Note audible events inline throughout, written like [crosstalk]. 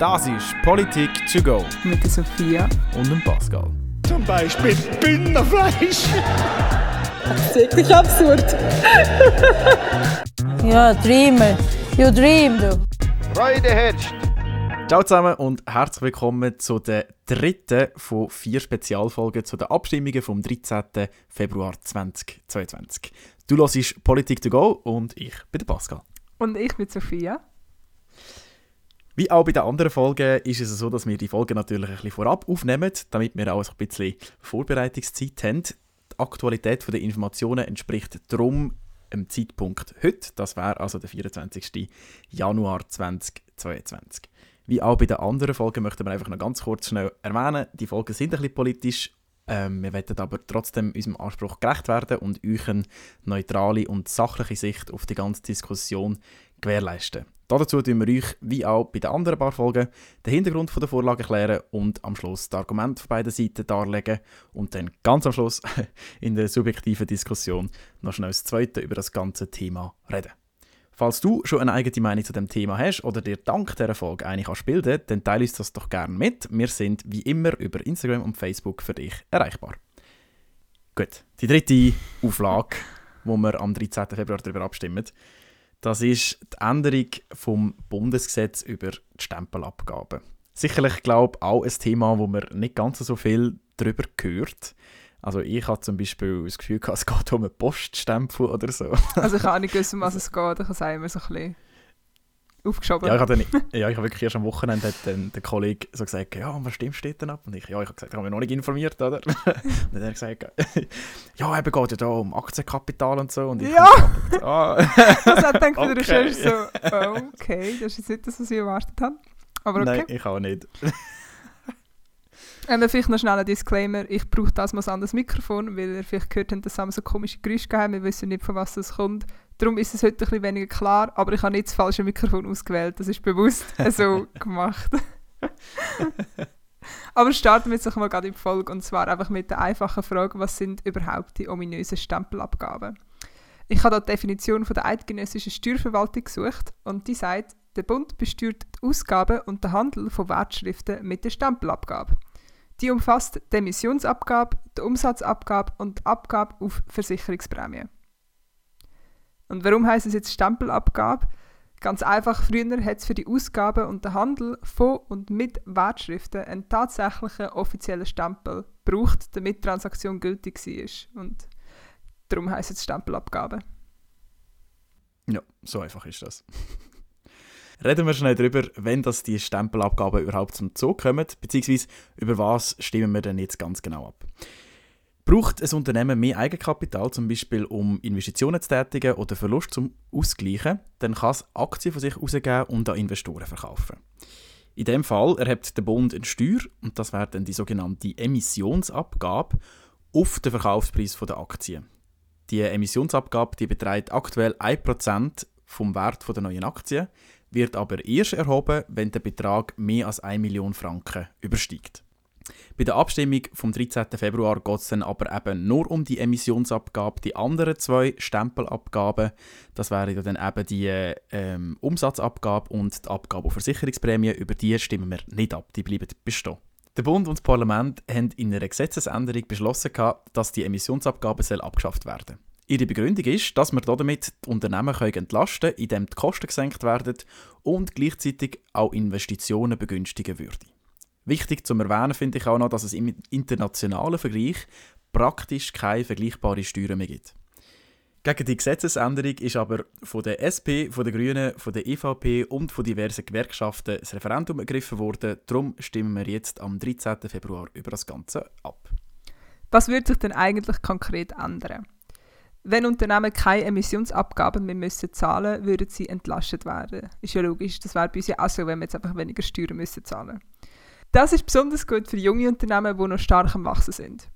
Das ist Politik to go Mit der Sophia. und dem Pascal. Zum Beispiel Bündnerfleisch. Das ist wirklich absurd. [laughs] Ja, Dreamer. You dream, du. Freude herrscht. Ciao zusammen und herzlich willkommen zu der dritten von vier Spezialfolgen zu den Abstimmungen vom 13. Februar 2022. Du hörst Politik to go und ich bin der Pascal. Und ich bin Sophia. Wie auch bei den anderen Folgen ist es so, dass wir die Folgen natürlich ein bisschen vorab aufnehmen, damit wir auch ein bisschen Vorbereitungszeit haben. Die Aktualität der Informationen entspricht darum dem Zeitpunkt heute. Das wäre also der 24. Januar 2022. Wie auch bei den anderen Folgen möchten wir einfach noch ganz kurz schnell erwähnen, die Folgen sind ein bisschen politisch. Ähm, wir wollen aber trotzdem unserem Anspruch gerecht werden und euch eine neutrale und sachliche Sicht auf die ganze Diskussion gewährleisten. Dazu tun wir euch, wie auch bei den anderen paar Folgen, den Hintergrund der Vorlage erklären und am Schluss die Argumente von beiden Seiten darlegen und dann ganz am Schluss [laughs] in der subjektiven Diskussion noch schnell das Zweite über das ganze Thema reden. Falls du schon eine eigene Meinung zu dem Thema hast oder dir dank dieser Folge eine kannst bilden, dann teile uns das doch gerne mit. Wir sind wie immer über Instagram und Facebook für dich erreichbar. Gut, die dritte Auflage, wo wir am 13. Februar darüber abstimmen, das ist die Änderung vom Bundesgesetz über die Stempelabgabe. Sicherlich, glaube ich, auch ein Thema, wo man nicht ganz so viel darüber hört. Also ich habe zum Beispiel das Gefühl, es geht um einen Poststempel oder so. Also ich habe auch nicht gewusst, um was [laughs] es geht. Ich habe es immer so ein bisschen aufgeschoben. Ja, ich habe, dann, ja, ich habe wirklich erst am Wochenende hat dann der Kollege so gesagt, ja, was stimmt steht denn ab? Und ich, ja, ich habe gesagt, ich habe mich noch nicht informiert, oder? [laughs] Und dann hat er gesagt, ja, eben geht ja da um Aktienkapital und so. Und ich Ja! ah, Also ich denke, Okay. der Recherche so, okay, das ist jetzt nicht das, was ich erwartet habe. Aber okay. nein, ich auch nicht. Ähm, vielleicht noch schnell ein Disclaimer. Ich brauche das mal ein anderes Mikrofon, weil ihr vielleicht gehört habt, dass Sam so komische Geräusche gegeben Wir wissen nicht, von was das kommt. Darum ist es heute ein bisschen weniger klar, aber ich habe nicht das falsche Mikrofon ausgewählt. Das ist bewusst [laughs] so gemacht. [laughs] aber starten wir jetzt mal gerade in die Folge und zwar einfach mit der einfachen Frage, was sind überhaupt die ominösen Stempelabgaben? Ich habe da die Definition von der eidgenössischen Steuerverwaltung gesucht und die sagt, der Bund besteuert die Ausgaben und den Handel von Wertschriften mit der Stempelabgabe. Die umfasst die Emissionsabgabe, die Umsatzabgabe und die Abgabe auf Versicherungsprämien. Und warum heißt es jetzt Stempelabgabe? Ganz einfach, früher hat es für die Ausgaben und den Handel von und mit Wertschriften einen tatsächlichen offiziellen Stempel gebraucht, damit die Transaktion gültig war. Und darum heißt es Stempelabgabe. Ja, so einfach ist das. [laughs] Reden wir schnell darüber, wenn das die Stempelabgaben überhaupt zum Zug kommen, beziehungsweise über was stimmen wir denn jetzt ganz genau ab. Braucht ein Unternehmen mehr Eigenkapital, zum Beispiel um Investitionen zu tätigen oder Verlust zum Ausgleichen, dann kann es Aktien von sich herausgeben und an Investoren verkaufen. In dem Fall erhebt der Bund eine Steuer, und das wäre dann die sogenannte Emissionsabgabe, auf den Verkaufspreis der Aktien. Die Emissionsabgabe die beträgt aktuell 1% vom Wert der neuen Aktien, wird aber erst erhoben, wenn der Betrag mehr als 1 Million Franken übersteigt. Bei der Abstimmung vom 13. Februar geht es dann aber eben nur um die Emissionsabgabe. Die anderen zwei Stempelabgaben, das wären dann eben die ähm, Umsatzabgabe und die Abgabe auf Versicherungsprämie, über die stimmen wir nicht ab, die bleiben bestehen. Der Bund und das Parlament haben in einer Gesetzesänderung beschlossen, dass die Emissionsabgabe soll abgeschafft werden Ihre Begründung ist, dass wir damit die Unternehmen können entlasten können, indem die Kosten gesenkt werden und gleichzeitig auch Investitionen begünstigen würde. Wichtig zu erwähnen finde ich auch noch, dass es im internationalen Vergleich praktisch keine vergleichbare Steuern mehr gibt. Gegen die Gesetzesänderung ist aber von der SP, von den Grünen, von der EVP und von diversen Gewerkschaften das Referendum ergriffen worden. Darum stimmen wir jetzt am 13. Februar über das Ganze ab. Was würde sich denn eigentlich konkret ändern? Wenn Unternehmen keine Emissionsabgaben mehr müssen zahlen würden sie entlastet werden. Ist ja logisch, das wäre bei uns ja auch so, wenn wir jetzt einfach weniger Steuern müssen zahlen Das ist besonders gut für junge Unternehmen, die noch stark am Wachsen sind.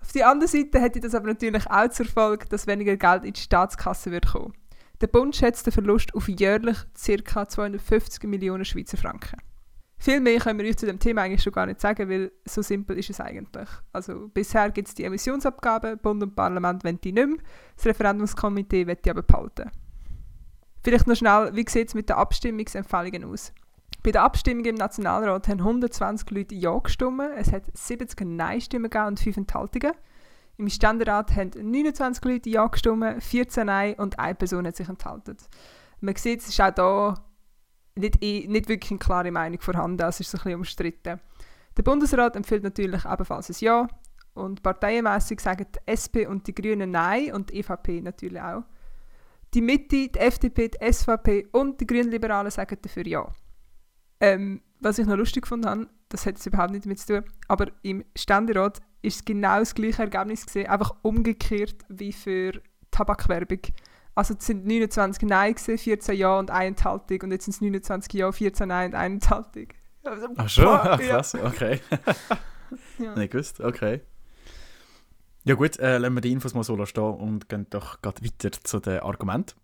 Auf der anderen Seite hätte das aber natürlich auch zur Folge, dass weniger Geld in die Staatskasse wird kommen. Der Bund schätzt den Verlust auf jährlich ca. 250 Millionen Schweizer Franken. Viel mehr können wir euch zu dem Thema eigentlich schon gar nicht sagen, weil so simpel ist es eigentlich. Also bisher gibt es die Emissionsabgaben, Bund und Parlament wollen die nicht mehr, das Referendumskomitee will die aber behalten. Vielleicht noch schnell, wie sieht es mit den Abstimmungsempfehlungen aus? Bei der Abstimmung im Nationalrat haben 120 Leute Ja gestimmt, es hat 70 Nein-Stimmen und 5 Enthaltungen. Im Ständerat haben 29 Leute Ja gestimmt, 14 Nein und eine Person hat sich enthalten. Man sieht, es ist auch da nicht, nicht wirklich eine klare Meinung vorhanden, es ist ein bisschen umstritten. Der Bundesrat empfiehlt natürlich ebenfalls ein Ja und parteienmässig sagen die SP und die Grünen Nein und die EVP natürlich auch. Die Mitte, die FDP, die SVP und die Grünliberalen sagen dafür Ja. Ähm, was ich noch lustig gefunden habe, das hat jetzt überhaupt nicht damit zu tun, aber im Ständerat ist es genau das gleiche Ergebnis gesehen, einfach umgekehrt wie für Tabakwerbung. Also es sind 29 Nein gewesen, 14 Ja und eine Enthaltung und jetzt sind es 29 Ja, 14 Nein und eine Enthaltung. Also, Ach schon? Ach, ja. krass, okay. [laughs] Ja. Nicht gewusst, okay. Ja gut, äh, lassen wir die Infos mal so stehen und gehen doch gerade weiter zu den Argumenten.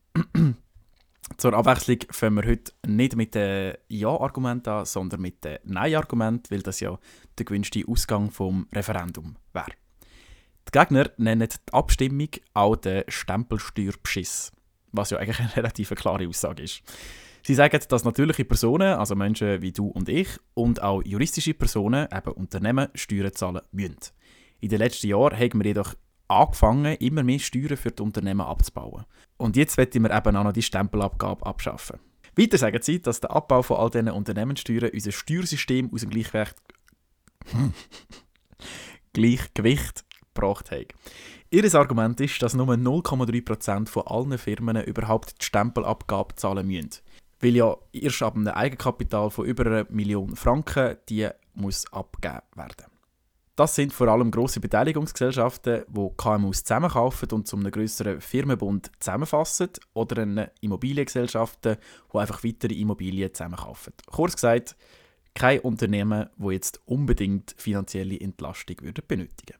Zur Abwechslung fangen wir heute nicht mit den Ja-Argumenten an, sondern mit den Nein-Argumenten, weil das ja der gewünschte Ausgang vom Referendum wäre. Die Gegner nennen die Abstimmung auch den Stempelsteuerbeschiss, was ja eigentlich eine relativ klare Aussage ist. Sie sagen, dass natürliche Personen, also Menschen wie du und ich, und auch juristische Personen, eben Unternehmen, Steuern zahlen müssen. In den letzten Jahren haben wir jedoch angefangen, immer mehr Steuern für die Unternehmen abzubauen. Und jetzt wollen wir eben auch noch die Stempelabgabe abschaffen. Weiter sagen sie, dass der Abbau von all diesen Unternehmenssteuern unser Steuersystem aus dem Gleichgewicht, [laughs] Gleichgewicht gebracht hat. Ihr Argument ist, dass nur 0,3% von allen Firmen überhaupt die Stempelabgabe zahlen müssen. Weil ja erst ab einem Eigenkapital von über einer Million Franken die muss abgegeben werden. Das sind vor allem grosse Beteiligungsgesellschaften, die KMUs zusammenkaufen und zu einem grösseren Firmenbund zusammenfassen oder eine Immobiliengesellschaften, die einfach weitere Immobilien zusammenkaufen. Kurz gesagt, kein Unternehmen, wo jetzt unbedingt finanzielle Entlastung würde benötigen.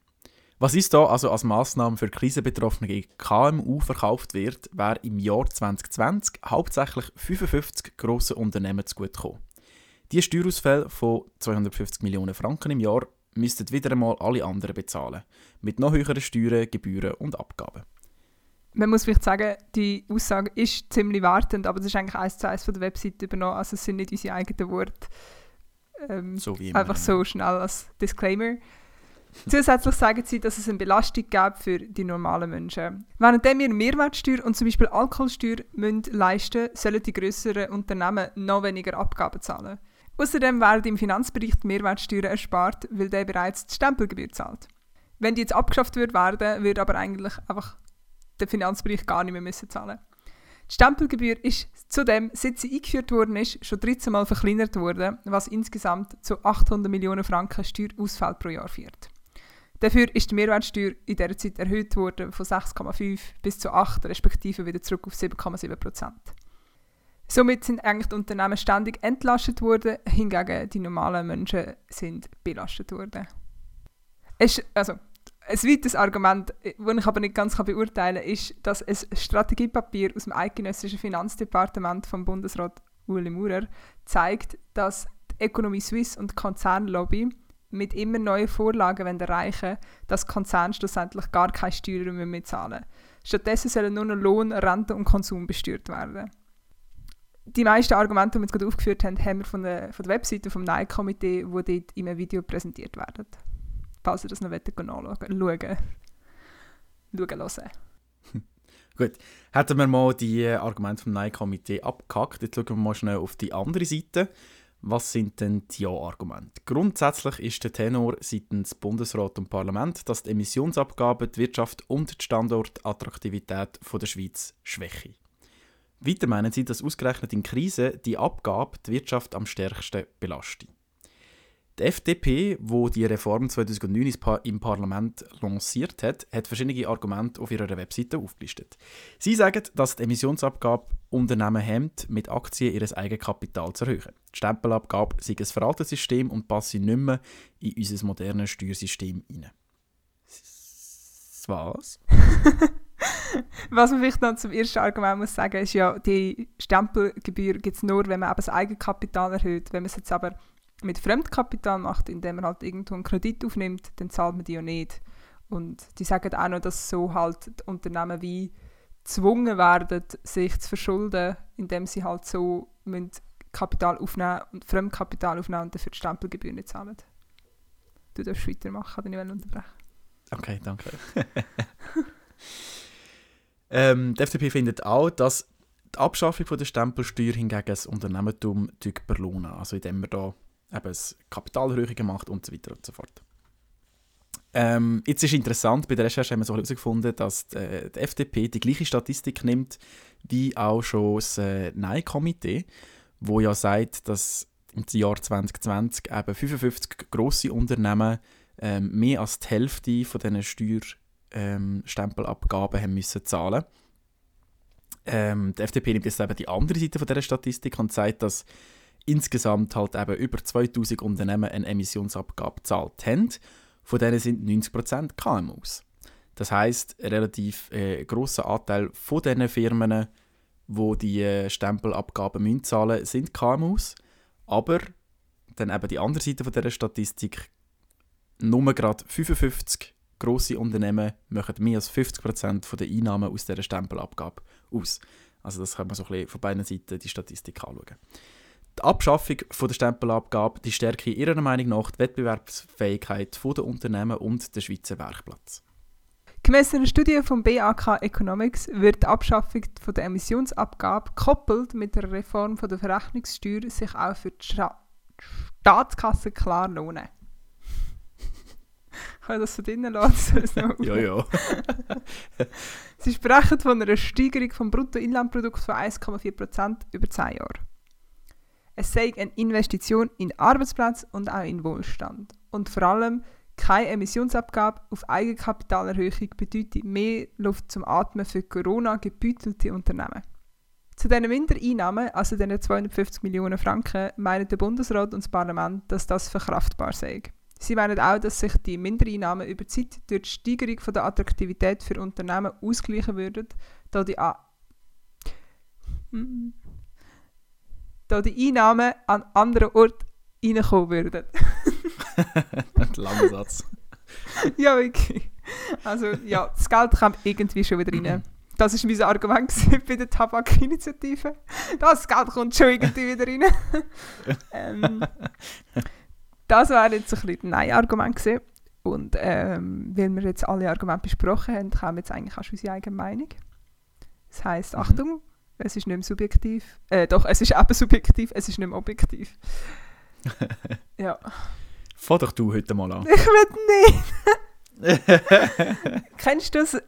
Was ist da also als Maßnahme für krisenbetroffene KMU verkauft wird, wäre im Jahr 2020 hauptsächlich 55 grossen Unternehmen zugutekommen. Die Steuerausfälle von 250 Millionen Franken im Jahr müssten wieder einmal alle anderen bezahlen, mit noch höheren Steuern, Gebühren und Abgaben. Man muss vielleicht sagen, die Aussage ist ziemlich wertend, aber das ist eigentlich eins zu eins von der Webseite übernommen, also es sind nicht unsere eigenen Worte. Ähm, So wie immer. einfach so schnell als Disclaimer. Zusätzlich sagen sie, dass es eine Belastung gäbe für die normalen Menschen. Währenddem wir Mehrwertsteuer und zum Beispiel Alkoholsteuer müssen leisten sollen die grösseren Unternehmen noch weniger Abgaben zahlen. Außerdem werden im Finanzbereich die Mehrwertsteuern erspart, weil der bereits die Stempelgebühr zahlt. Wenn die jetzt abgeschafft wird werden, würde aber eigentlich einfach der Finanzbereich gar nicht mehr müssen zahlen. Die Stempelgebühr ist zudem, seit sie eingeführt worden ist, schon 13 Mal verkleinert worden, was insgesamt zu 800 Millionen Franken Steuerausfall pro Jahr führt. Dafür ist die Mehrwertsteuer in dieser Zeit erhöht worden von 6,5 bis zu 8, respektive wieder zurück auf 7,7 Prozent. Somit sind eigentlich die Unternehmen ständig entlastet worden, hingegen die normalen Menschen sind belastet worden. Es, also, ein weiteres Argument, das ich aber nicht ganz beurteilen kann, ist, dass ein Strategiepapier aus dem eidgenössischen Finanzdepartement vom Bundesrat Uli Maurer zeigt, dass die Economy Suisse und die Konzernlobby mit immer neuen Vorlagen wollen erreichen dass Konzerne schlussendlich gar keine Steuern mehr, mehr zahlen Stattdessen sollen nur noch Lohn, Rente und Konsum besteuert werden. Die meisten Argumente, die wir jetzt gerade aufgeführt haben, haben wir von der, von der Webseite vom Nein-Komitee, die dort in einem Video präsentiert werden. Falls ihr das noch wollt, nachschauen schauen. Schauen, hören. [laughs] Gut, hätten wir mal die Argumente vom Nein-Komitee abgehackt, jetzt schauen wir mal schnell auf die andere Seite. Was sind denn die Ja-Argumente? Grundsätzlich ist der Tenor seitens Bundesrat und Parlament, dass die Emissionsabgaben die Wirtschaft und die Standortattraktivität der Schweiz schwächen. Weiter meinen sie, dass ausgerechnet in Krisen die Abgabe die Wirtschaft am stärksten belastet. Die FDP, wo die Reform 2009 ins Pa- im Parlament lanciert hat, hat verschiedene Argumente auf ihrer Webseite aufgelistet. Sie sagen, dass die Emissionsabgabe Unternehmen hemmt, mit Aktien ihr Eigenkapital zu erhöhen. Die Stempelabgabe sei ein veraltetes System und passe nicht mehr in unser modernes Steuersystem hinein. Was? [laughs] [laughs] Was man vielleicht noch zum ersten Argument muss sagen, ist ja, die Stempelgebühr gibt es nur, wenn man eben das Eigenkapital erhöht. Wenn man es jetzt aber mit Fremdkapital macht, indem man halt irgendwo einen Kredit aufnimmt, dann zahlt man die ja nicht. Und die sagen auch noch, dass so halt die Unternehmen wie gezwungen werden, sich zu verschulden, indem sie halt so müssen Kapital aufnehmen und Fremdkapital aufnehmen und dafür die Stempelgebühr nicht zahlen. Du darfst weitermachen, kann ich nicht unterbrechen. Okay, danke. [laughs] ähm, die FDP findet auch, dass die Abschaffung der Stempelsteuer hingegen das Unternehmertum belohnen also indem man da eben Kapitalerhöhungen macht und so weiter und so fort. Ähm, jetzt ist interessant, bei der Recherche haben wir so herausgefunden, dass die, äh, die, FDP die gleiche Statistik nimmt wie auch schon das äh, Nein-Komitee, wo ja sagt, dass im Jahr 2020 eben 55 grosse Unternehmen ähm, mehr als die Hälfte von diesen Steuerstempelabgaben ähm, haben müssen zahlen ähm, Die FDP nimmt jetzt eben die andere Seite von dieser Statistik und sagt, dass insgesamt halt eben über 2000 Unternehmen eine Emissionsabgabe gezahlt haben. Von denen sind 90% KMUs. Das heißt, ein relativ äh, grosser Anteil von diesen Firmen, wo die äh, Stempelabgaben müssen zahlen, sind KMUs. Aber dann eben die andere Seite von dieser Statistik, nur gerade 55 grosse Unternehmen machen mehr als 50% der Einnahmen aus dieser Stempelabgabe aus. Also das kann man so ein bisschen von beiden Seiten die Statistik anschauen. Die Abschaffung von der Stempelabgabe die stärke ihrer Meinung nach die Wettbewerbsfähigkeit der Unternehmen und der Schweizer Werkplatz. Gemäss einer Studie vom BAK Economics wird die Abschaffung von der Emissionsabgabe gekoppelt mit der Reform von der Verrechnungssteuer sich auch für die Staatskasse klar lohnen. Kann ich das so drinnen lassen? [laughs] ja, ja. [laughs] Sie sprechen von einer Steigerung vom Bruttoinlandprodukt von 1,4% über 10 Jahre. Es sei eine Investition in Arbeitsplatz und auch in Wohlstand. Und vor allem keine Emissionsabgabe auf Eigenkapitalerhöhung bedeutet mehr Luft zum Atmen für Corona gebütelte Unternehmen. Zu diesen Mindereinnahmen, also diesen 250 Millionen Franken, meinen der Bundesrat und das Parlament, dass das verkraftbar sei. Sie meinen auch, dass sich die Mindereinnahmen über die Zeit durch die Steigerung von der Attraktivität für Unternehmen ausgleichen würden, da die, A da die Einnahmen an anderen Orten reinkommen würden. [laughs] Langer Satz. [laughs] ja, wirklich. Also, ja, das Geld kommt irgendwie schon wieder rein. Das war mein Argument bei der Tabakinitiative. Das Geld kommt schon irgendwie wieder rein. [laughs] ähm, das wäre jetzt ein bisschen Nein-Argument gewesen. Und ähm, weil wir jetzt alle Argumente besprochen haben, kommen wir jetzt eigentlich auch schon unsere eigene Meinung. Das heisst, mhm. Achtung, es ist nicht mehr subjektiv. Äh, doch, es ist eben subjektiv, es ist nicht mehr objektiv. [laughs] ja. Fahr doch du heute mal an. [laughs] Ich will nicht. [laughs] Kennst du das,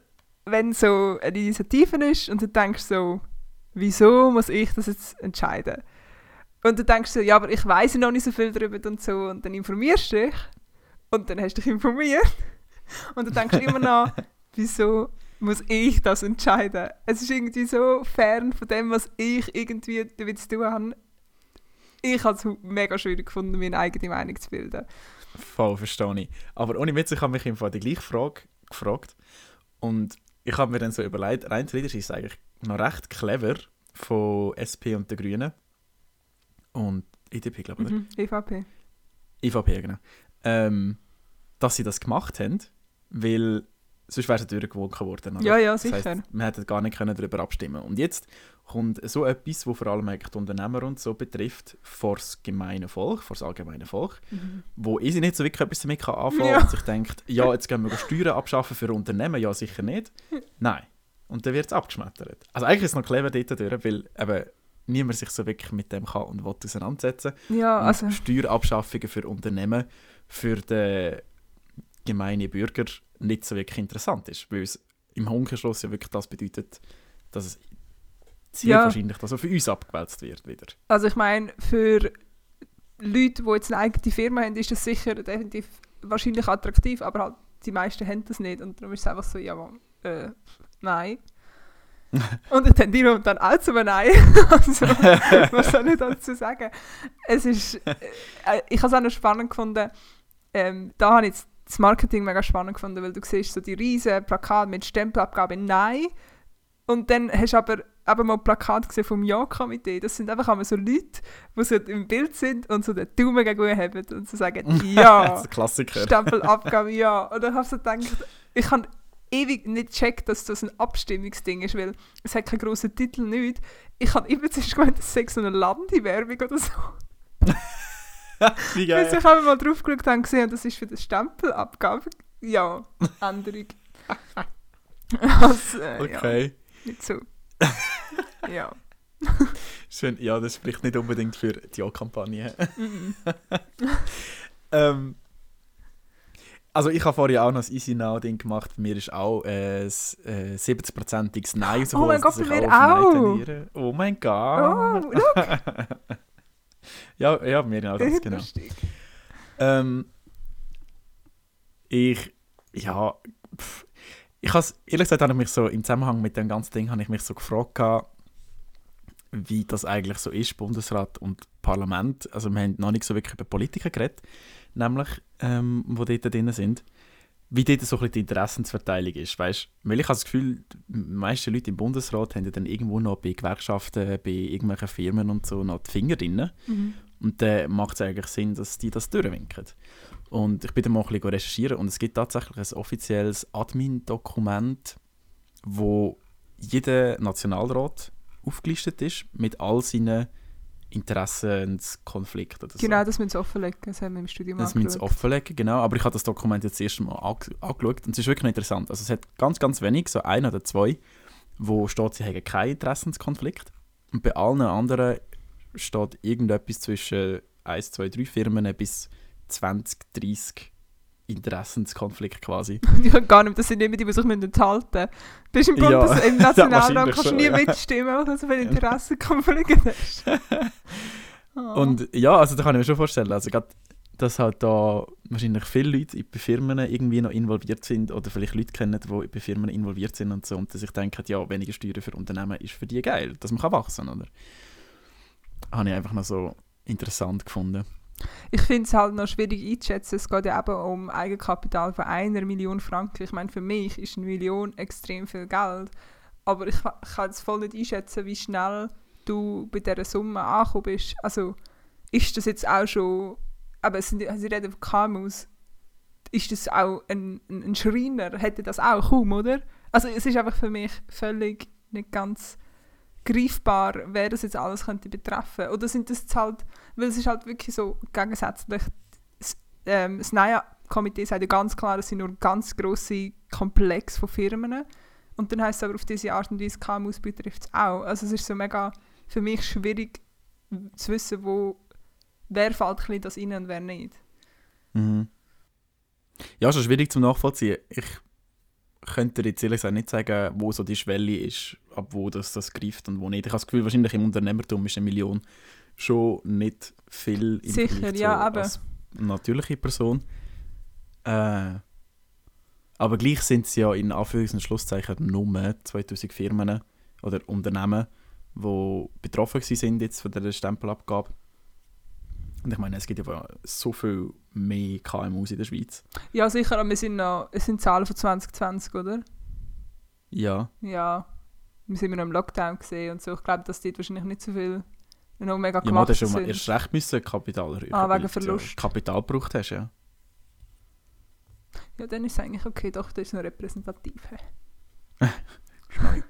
wenn so eine Initiative ist und du denkst so, wieso muss ich das jetzt entscheiden? Und du denkst so, ja, aber ich weiß noch nicht so viel darüber und so. Und dann informierst du dich. Und dann hast du dich informiert. [laughs] Und du denkst immer noch, [laughs] wieso muss ich das entscheiden? Es ist irgendwie so fern von dem, was ich irgendwie damit zu tun habe. Ich habe es mega schwierig gefunden, mir eine eigene Meinung zu bilden. Voll, verstehe ich. Aber ohne Witz, ich habe mich im Fall die gleiche Frage gefragt. Und ich habe mir dann so überlegt, rein theoretisch ist es eigentlich noch recht clever von SP und den Grünen und EDP, glaube ich? Mhm, EVP. EVP, genau. Ähm, dass sie das gemacht haben, weil sonst wäre es durchgewunken worden. Oder? Ja, ja, sicher. Das heisst, man hätte gar nicht können darüber abstimmen Und jetzt kommt so etwas, wo vor allem eigentlich die Unternehmer und so betrifft, vor das gemeine Volk, vor das allgemeine Volk, mhm. wo ich nicht so wirklich etwas damit anfangen kann ja. und sich denkt, ja, jetzt gehen wir Steuern abschaffen für Unternehmen, ja, sicher nicht. [laughs] Nein. Und dann wird es abgeschmettert. Also eigentlich ist es noch clever dort durch, weil eben niemand sich so wirklich mit dem kann und will auseinandersetzen. Ja, also. Und Steuerabschaffungen für Unternehmen für den gemeinen Bürger nicht so wirklich interessant ist, weil es im Umkehrschluss ja wirklich das bedeutet, dass es sehr ja. wahrscheinlich dass für uns abgewälzt wird wieder. Also ich meine, für Leute, die jetzt eine eigene Firma haben, ist das sicher definitiv wahrscheinlich attraktiv, aber halt die meisten haben das nicht und darum ist es einfach so, ja, äh, nein. Und ich tendiere dann auch zu Nein. also, [laughs] was soll ich dazu sagen? Es ist, äh, ich habe es auch noch spannend gefunden, ähm, da habe ich das Marketing mega spannend gefunden, weil du siehst so die riesen Plakate mit Stempelabgabe Nein und dann hast du aber eben mal Plakat gesehen vom Ja-Komitee. Das sind einfach einmal so Leute, die so im Bild sind und so den Daumen gegen haben und so sagen [laughs] Ja, Klassiker. Stempelabgabe Ja. Und dann habe ich so gedacht, ich habe ewig nicht checkt, dass das ein Abstimmungsding ist, weil es hat keinen grossen Titel, nicht. Ich habe immer zuerst gemeint, es sei so eine Landi-Werbung oder so. [laughs] Wie Bis geil. ich habe mal drauf geschaut und gesehen, das ist für die Stempelabgabe. Ja, Änderung. [laughs] also, äh, ja, Okay. nicht so. [laughs] ja. Schön. Ja, das spricht nicht unbedingt für die Ja-Kampagne. Mhm. ähm, also ich habe vorher auch noch ein Easy Now-Ding gemacht. Bei mir ist auch äh, ein äh, 70%iges Nein Oh mein rausgekommen, Gott, bei mir auch. Oh mein Gott. Oh, [laughs] ja, ja, bei mir genau das, genau. Ähm, ich, ja, pff, ich has, ehrlich gesagt habe ich mich so im Zusammenhang mit dem ganzen Ding habe ich mich so gefragt, gehabt, wie das eigentlich so ist, Bundesrat und Parlament. Also wir haben noch nicht so wirklich über Politiker geredet, nämlich, ähm, die dort drin sind. Wie dort so ein bisschen die Interessensverteilung ist, weißt Weil ich habe das Gefühl, die meisten Leute im Bundesrat haben ja dann irgendwo noch bei Gewerkschaften, bei irgendwelchen Firmen und so noch die Finger drin. Mhm. Und dann macht es eigentlich Sinn, dass die das durchwinken. Und ich bin dann mal ein bisschen recherchieren und es gibt tatsächlich ein offizielles Admin-Dokument, wo jeder Nationalrat aufgelistet ist mit all seinen Interessenskonflikten. Oder so. Genau, das müssen sie offenlegen. Das haben wir im Studium Das müssen sie offenlegen, genau. Aber ich habe das Dokument jetzt das erste Mal ange- angeschaut und es ist wirklich interessant. Also es hat ganz, ganz wenig, so ein oder zwei, wo steht, sie haben keinen Interessenskonflikt. Und bei allen anderen steht irgendetwas zwischen 1, 2, 3 Firmen bis 20, 30 Interessenskonflikt quasi. [laughs] Ich kann gar nicht, das sind immer die, die sich enthalten müssen. Du bist im Ja, Bundes im [laughs] ja, Nationalrat, kannst du nie ja. mitstimmen, weil du so viele Interessenkonflikte hast. [laughs] Oh. Und ja, also da kann ich mir schon vorstellen, also gerade, dass halt da wahrscheinlich viele Leute bei Firmen irgendwie noch involviert sind oder vielleicht Leute kennen, die bei Firmen involviert sind und so und dass sich denken, ja, weniger Steuern für Unternehmen ist für die geil, dass man kann wachsen oder? Habe ich einfach noch so interessant gefunden. Ich finde es halt noch schwierig einzuschätzen. Es geht ja eben um Eigenkapital von einer Million Franken. Ich meine, für mich ist eine Million extrem viel Geld. Aber ich, ich kann jetzt voll nicht einschätzen, wie schnell du bei dieser Summe angekommen bist. Also, ist das jetzt auch schon. Aber es sind, Sie reden von KMUs. Ist das auch ein, ein, ein Schreiner? Hätte das auch kaum, oder? Also, es ist einfach für mich völlig nicht ganz greifbar, wer das jetzt alles könnte betreffen. Oder sind das halt weil es ist halt wirklich so gegensätzlich. Das, ähm, das NAIA-Komitee sagt ja ganz klar, es sind nur ganz grosse Komplexe von Firmen. Und dann heisst es aber auf diese Art und Weise, KMUs betrifft es auch. Also es ist so mega für mich schwierig zu wissen, wo, wer fällt ein das rein und wer nicht. Mhm. Ja, schon schwierig zum Nachvollziehen. Ich könnte dir jetzt ehrlich gesagt nicht sagen, wo so die Schwelle ist, ab wo das, das greift und wo nicht. Ich habe das Gefühl, wahrscheinlich im Unternehmertum ist eine Million schon nicht viel im Sicher, ja, eben. als natürliche Person. Äh, aber gleich sind es ja in Anführungs- und Schlusszeichen nur 2000 Firmen oder Unternehmen, die betroffen sind jetzt von der Stempelabgabe. Und ich meine, es gibt ja so viel mehr KMUs in der Schweiz. Ja, sicher, aber wir sind noch, es sind Zahlen von 2020, oder? Ja, Ja, wir sind noch im Lockdown gesehen und so. Ich glaube, dass dort wahrscheinlich nicht so viel noch mega ja man, gemacht mal sind. erst recht müssen Kapital erhöhen. Ah, wegen du Verlust. Ja Kapital gebraucht hast, ja. Ja, dann ist es eigentlich okay, doch, das ist noch repräsentativ. hä? [laughs] Ich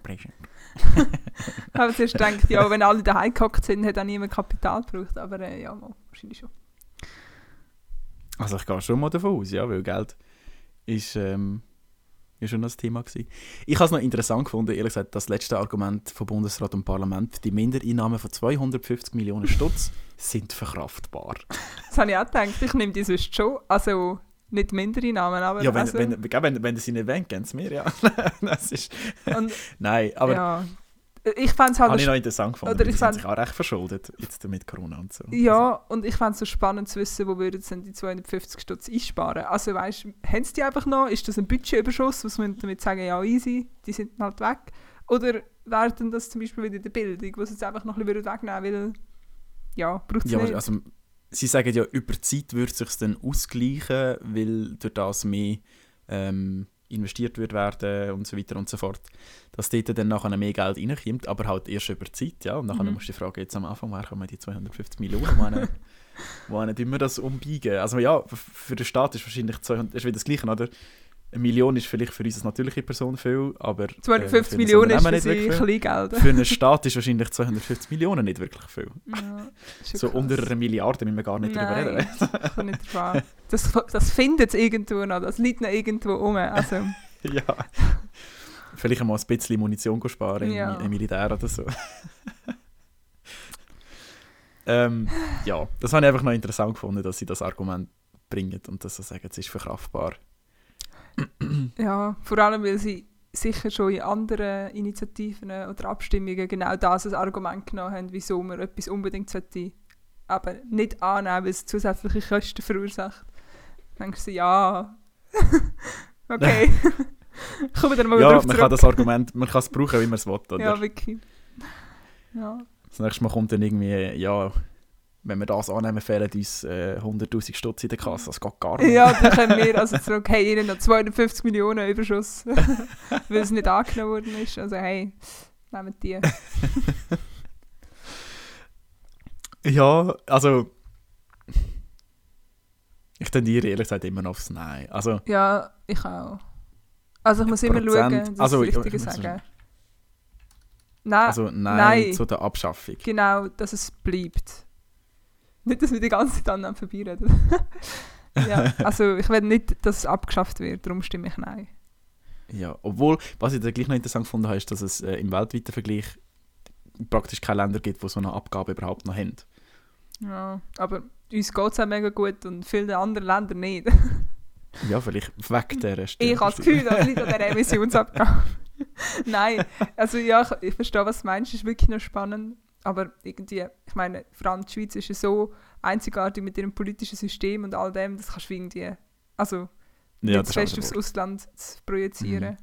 habe zuerst gedacht, ja, wenn alle daheim gehockt sind, hat auch niemand Kapital gebraucht. Aber äh, ja, mal, wahrscheinlich schon. Also ich gehe schon mal davon aus, ja, weil Geld ist, ähm, ist schon das Thema gewesen. Ich habe es noch interessant gefunden, ehrlich gesagt, das letzte Argument von Bundesrat und Parlament, die Mindereinnahmen von 250 Millionen Stutz sind verkraftbar. Das habe ich auch gedacht. Ich nehme die sonst schon. Also nicht mindere Namen, aber. Ja, wenn, also, wenn, wenn, wenn, wenn sie nicht wollen, geben sie mir, ja. [laughs] das ist, und, [laughs] nein, aber ja. Ich fände es halt. habe ich noch interessant gefunden, oder ich fand- sich auch recht verschuldet, jetzt mit Corona und so. Ja, und ich fände es so spannend zu wissen, wo würden sie denn die 250 Stutz einsparen. Also weißt du, haben sie die einfach noch? Ist das ein Budgetüberschuss, was man damit sagen, ja easy, die sind halt weg? Oder wäre denn das zum Beispiel wieder in der Bildung, wo sie jetzt einfach noch ein bisschen wegnehmen würden, weil ja, braucht es Ja, nicht. also, sie sagen ja, über die Zeit würde es sich dann ausgleichen, weil durch das mehr ähm, investiert wird werden und so weiter und so fort. Dass dort dann nachher mehr Geld reinkommt, aber halt erst über die Zeit, ja. Und dann Mhm. musst du die Frage jetzt am Anfang, woher kommen die 250 Millionen, wohin, wohin tun wir das umbiegen? Also ja, für den Staat ist wahrscheinlich 200, ist wieder das Gleiche, oder? Eine Million ist vielleicht für uns als natürliche Person viel, aber... äh, 250 für ein Millionen ist für sie Kleingeld. Für einen Staat ist wahrscheinlich 250 Millionen nicht wirklich viel. Ja, So krass. unter einer Milliarde müssen wir gar nicht Nein, reden. ich kann nicht. Das, das findet es irgendwo noch, das liegt noch irgendwo rum. Also, [laughs] ja. Vielleicht mal ein bisschen Munition sparen im, Ja. im Militär oder so. [laughs] ähm, ja, das habe ich einfach noch interessant gefunden, dass sie das Argument bringen und dass sie sagen, es ist verkraftbar. [clears throat] ja, vor allem, weil sie sicher schon in anderen Initiativen oder Abstimmungen genau das als Argument genommen haben, wieso man etwas unbedingt sollte, aber nicht annehmen, weil es zusätzliche Kosten verursacht. Dann denkst du, ja, [laughs] okay. [laughs] Kommen wir dann mal ja, drauf man zurück. kann das Argument, man kann es brauchen, wie man es will. [laughs] Oder? ja, wirklich. Ja. Das nächste Mal kommt dann irgendwie, ja, wenn wir das annehmen, fehlen uns äh, 100'000 Stutz in der Kasse. Das geht gar nicht. Ja, dann können wir also zurück, hey, ihnen noch 250 Millionen Überschuss, [laughs] weil es nicht angenommen worden ist. Also hey, nehmen die. [laughs] Ja, also. Ich tendiere ehrlich gesagt immer noch aufs Nein. Also, Ja, ich auch. Also ich muss immer Prozent- schauen, dass also, ich das ich muss sagen. Nein, also nein, nein. zu der Abschaffung. genau, dass es bleibt. Nicht, dass wir die ganze Zeit aneinander vorbeireden. [laughs] ja, also ich will nicht, dass es abgeschafft wird, darum stimme ich Nein. Ja, obwohl, was ich da gleich noch interessant gefunden habe, ist, dass es äh, im weltweiten Vergleich praktisch keine Länder gibt, die so eine Abgabe überhaupt noch haben. Ja, aber uns geht es auch mega gut und vielen anderen Ländern nicht. [laughs] Ja, vielleicht weg der Rest. Ich habe das [laughs] Gefühl, das liegt an der Emissionsabgabe. Nein, also ja, ich, ich verstehe, was du meinst, ist wirklich noch spannend. Aber irgendwie, ich meine, vor allem die Schweiz ist ja so einzigartig mit ihrem politischen System und all dem, das kannst du irgendwie, also ja, ist fest aufs. Ausland zu projizieren.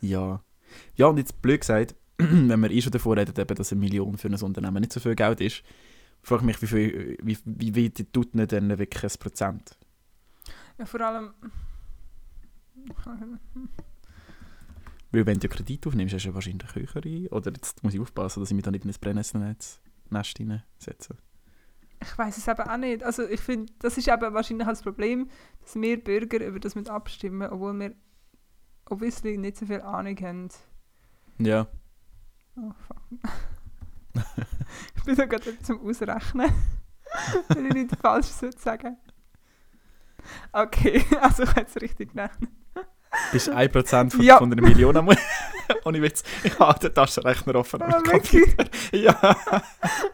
Ja. Ja, und jetzt blöd gesagt, [clears throat] wenn wir eh schon davor reden, eben, dass eine Million für ein Unternehmen nicht so viel Geld ist, frage ich mich, wie viel, wie, wie, wie tut nicht dann wirklich ein Prozent? Ja, vor allem. Weil wenn du Kredit aufnimmst, hast du wahrscheinlich höhere. Oder jetzt muss ich aufpassen, dass ich mich da nicht in ein Brennnessel-Nest Nest setze. Ich weiß es eben auch nicht. Also ich finde, das ist eben wahrscheinlich auch das Problem, dass wir Bürger über das mit abstimmen, obwohl wir obviously nicht so viel Ahnung haben. Ja. Oh, fuck. [laughs] ich bin da gerade zum Ausrechnen. Wenn ich nicht falsch sagen. Okay, [laughs] also ich habe es richtig gerechnet. Bist 1% von, Ja. von einer Million am [laughs] Ohne Witz. Ich habe den Taschenrechner offen. am Ah, Computer. Ja. [laughs]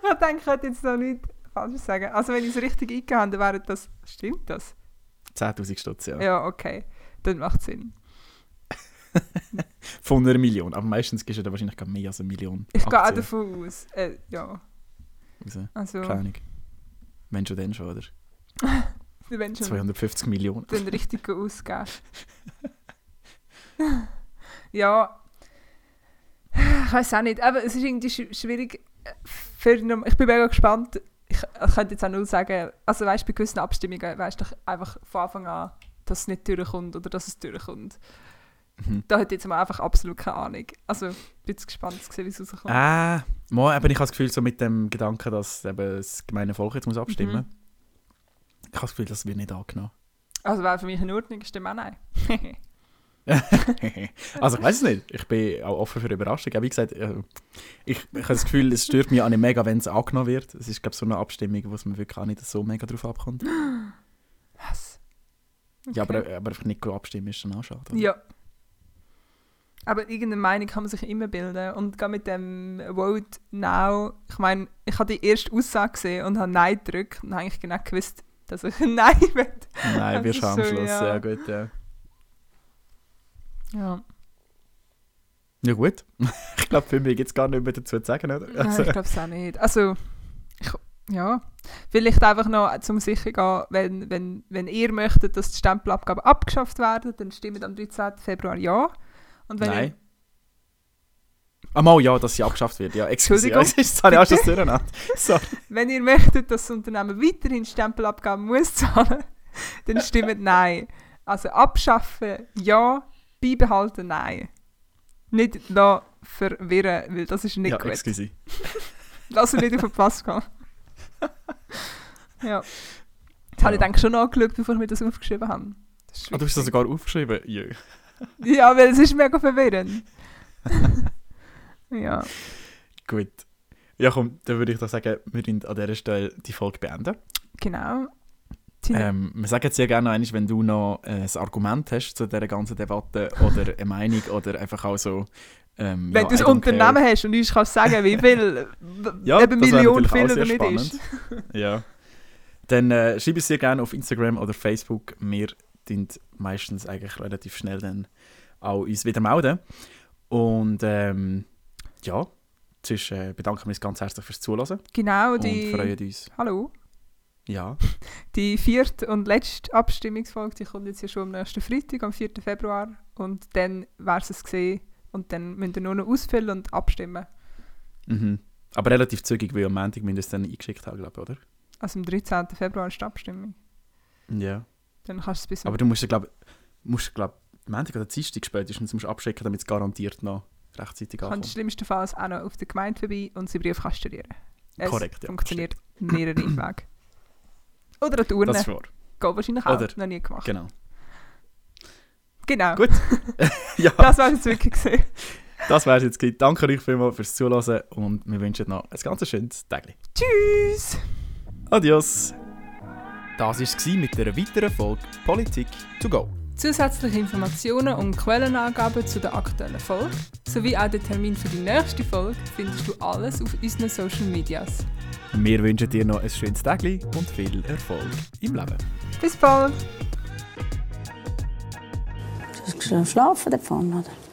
Ich denke, ich könnte jetzt noch nicht falsch sagen. Also wenn ich es richtig eingegeben habe, dann wäre das... Stimmt das? 10'000 Stutz, ja. Ja, okay. Dann macht Sinn. [laughs] Von einer Million. Aber meistens gibst du da wahrscheinlich gar mehr als eine Million. Ich gehe auch davon aus. Äh, ja, raus. also... Keine. Wenn schon dann schon, oder? Wenn schon 250 Millionen. den richtigen ausgeben. Ja. Ich weiß auch nicht. Aber es ist irgendwie sch schwierig. Für, norm- ich bin mega gespannt. Ich, ich könnte jetzt auch nur sagen, also weißt du, bei gewissen Abstimmungen weißt du einfach von Anfang an, dass es nicht durchkommt oder dass es durchkommt. Mhm. Da hätte ich jetzt mal einfach absolut keine Ahnung. Also, bin jetzt gespannt zu sehen, wie es rauskommt. Ah, mal, eben, ich habe das Gefühl, so mit dem Gedanken, dass eben das gemeine Volk jetzt muss abstimmen Mhm. Ich habe das Gefühl, das wird nicht angenommen. Also, wäre für mich in Ordnung, ist dem auch nein. [laughs] [laughs] also ich weiß es nicht. Ich bin auch offen für Überraschung. Aber wie gesagt, äh, ich, ich habe das Gefühl, es stört mich auch nicht mega, wenn es angenommen wird. Es ist, glaube ich, so eine Abstimmung, wo es mir wirklich auch nicht so mega drauf abkommt. [gasps] Was? Ja, aber, Okay. aber nicht abstimmen ist dann auch schade. oder? Ja. Aber irgendeine Meinung kann man sich immer bilden. Und gerade mit dem Vote Now, ich meine, ich habe die erste Aussage gesehen und habe Nein gedrückt und habe eigentlich genau gewusst, dass ich [laughs] Nein will. Nein, wir schauen am Schluss. ja. Ja, gut, ja. Ja, Ja gut. [laughs] ich glaube, für mich gibt es gar nicht mehr dazu zu sagen, oder? Nein, Also, ich glaube es auch nicht. Also, ich, ja, vielleicht einfach noch zum sicher gehen, wenn, wenn, wenn ihr möchtet, dass die Stempelabgaben abgeschafft werden, dann stimmt am 13. Februar ja. Und wenn Nein. Ah, mal, ja, dass sie abgeschafft wird. Ja, excuse. Ja, Entschuldigung. [laughs] jetzt habe ich auch schon das durcheinander. Ihr, [laughs] wenn ihr möchtet, dass das Unternehmen weiterhin Stempelabgaben muss zahlen, dann stimmt Nein. Also abschaffen ja, beibehalten Nein. Nicht verwirren, weil das ist nicht Ja, gut. excuse. [laughs] Lass ihn nicht auf den Pass gehen. ja. Das habe ich Ja. denke schon angeschaut, bevor wir das aufgeschrieben haben. Das Ah, du hast das sogar aufgeschrieben? Jö. [laughs] Ja, weil es ist mega verwirrend. [laughs] ja. Gut. Ja, komm, dann würde ich doch sagen, wir können an dieser Stelle die Folge beenden. Genau. Ähm, wir sagen jetzt sehr gerne einmal, wenn du noch äh, ein Argument hast zu dieser ganzen Debatte oder eine Meinung oder einfach auch so. Ähm, wenn ja, du ein Unternehmen care. hast und uns kannst sagen, wie viel, [laughs] Ja, eben das wäre Million natürlich viel oder nicht ist. [laughs] Ja. Dann äh, schreib es sehr gerne auf Instagram oder Facebook. Wir tun meistens eigentlich relativ schnell dann auch uns wieder melden. Und ähm, ja, sonst äh, bedanken wir uns ganz herzlich fürs Zuhören Genau, und die... freuen uns. Hallo? Ja, [laughs] Die vierte und letzte Abstimmungsfolge, die kommt jetzt ja schon am nächsten Freitag, am 4. Februar. Und dann wäre es gesehen. Und dann müsst ihr nur noch ausfüllen und abstimmen. mhm. aber relativ zügig, weil am Montag es dann eingeschickt haben, glaube ich, oder? Also am 13. Februar ist die Abstimmung. Ja. Dann kannst du es bis Aber du musst, glaube ich, glaub, Montag oder Dienstag spätestens musst du abschicken, damit es garantiert noch rechtzeitig kannst ankommt. schlimmstenfalls auch noch auf der Gemeinde vorbei und sie Briefkasten rühren. Es Korrekt, ja, funktioniert mehrere Wege. Oder an die Urne. Das ist wahr. Geht wahrscheinlich auch. Oder- Noch nie gemacht. Genau. Genau. Gut. [laughs] ja, Das war es wirklich gesehen. das wäre es jetzt. gewesen. Danke euch vielmals fürs Zuhören und wir wünschen noch ein ganz schönes Tag. Tschüss! Adios! Das war es mit einer weiteren Folge Politik to go. Zusätzliche Informationen und Quellenangaben zu der aktuellen Folge sowie auch den Termin für die nächste Folge findest du alles auf unseren Social Medias. Wir wünschen dir noch ein schönes Tag und viel Erfolg im Leben. Bis bald! Du hast schlafen davon, oder?